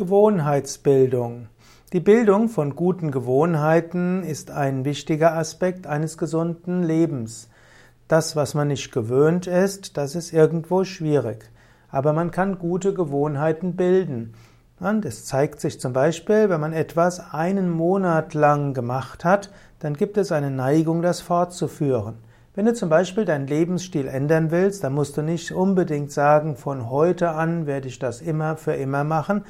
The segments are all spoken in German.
Gewohnheitsbildung. Die Bildung von guten Gewohnheiten ist ein wichtiger Aspekt eines gesunden Lebens. Das, was man nicht gewöhnt ist, das ist irgendwo schwierig. Aber man kann gute Gewohnheiten bilden. Und es zeigt sich zum Beispiel, wenn man etwas einen Monat lang gemacht hat, dann gibt es eine Neigung, das fortzuführen. Wenn du zum Beispiel deinen Lebensstil ändern willst, dann musst du nicht unbedingt sagen, von heute an werde ich das immer für immer machen,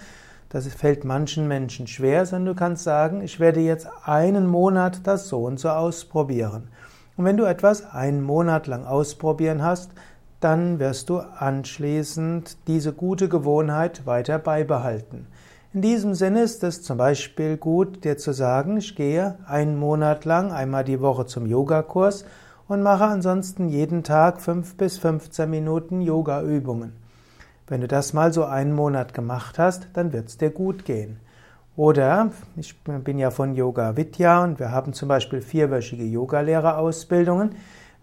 das fällt manchen Menschen schwer, sondern du kannst sagen, ich werde jetzt einen Monat das so und so ausprobieren. Und wenn du etwas einen Monat lang ausprobieren hast, dann wirst du anschließend diese gute Gewohnheit weiter beibehalten. In diesem Sinne ist es zum Beispiel gut, dir zu sagen, ich gehe einen Monat lang einmal die Woche zum Yogakurs und mache ansonsten jeden Tag fünf bis 15 Minuten Yoga-Übungen. Wenn du das mal so einen Monat gemacht hast, dann wird es dir gut gehen. Oder ich bin ja von Yoga Vidya und wir haben zum Beispiel vierwöchige Yogalehrerausbildungen.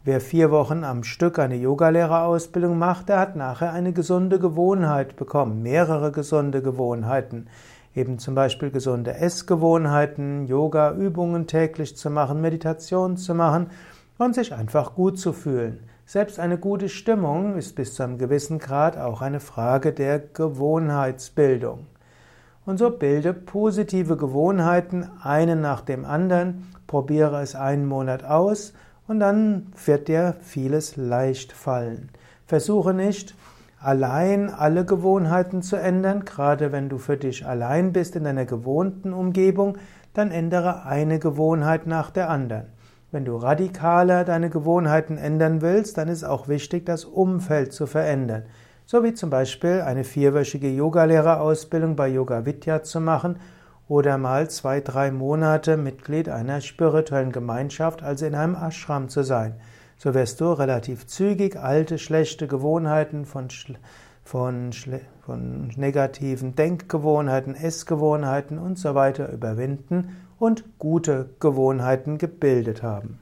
Wer vier Wochen am Stück eine Yogalehrerausbildung macht, der hat nachher eine gesunde Gewohnheit bekommen, mehrere gesunde Gewohnheiten. Eben zum Beispiel gesunde Essgewohnheiten, Yoga-Übungen täglich zu machen, Meditation zu machen und sich einfach gut zu fühlen. Selbst eine gute Stimmung ist bis zu einem gewissen Grad auch eine Frage der Gewohnheitsbildung. Und so bilde positive Gewohnheiten einen nach dem anderen, probiere es einen Monat aus und dann wird dir vieles leicht fallen. Versuche nicht, allein alle Gewohnheiten zu ändern, gerade wenn du für dich allein bist in deiner gewohnten Umgebung, dann ändere eine Gewohnheit nach der anderen. Wenn du radikaler deine Gewohnheiten ändern willst, dann ist auch wichtig, das Umfeld zu verändern. So wie zum Beispiel eine vierwöchige Yogalehrerausbildung bei Yoga Vidya zu machen oder mal zwei, drei Monate Mitglied einer spirituellen Gemeinschaft, also in einem Ashram zu sein. So wirst du relativ zügig alte, schlechte Gewohnheiten von, von, von negativen Denkgewohnheiten, Essgewohnheiten und so weiter überwinden und gute Gewohnheiten gebildet haben.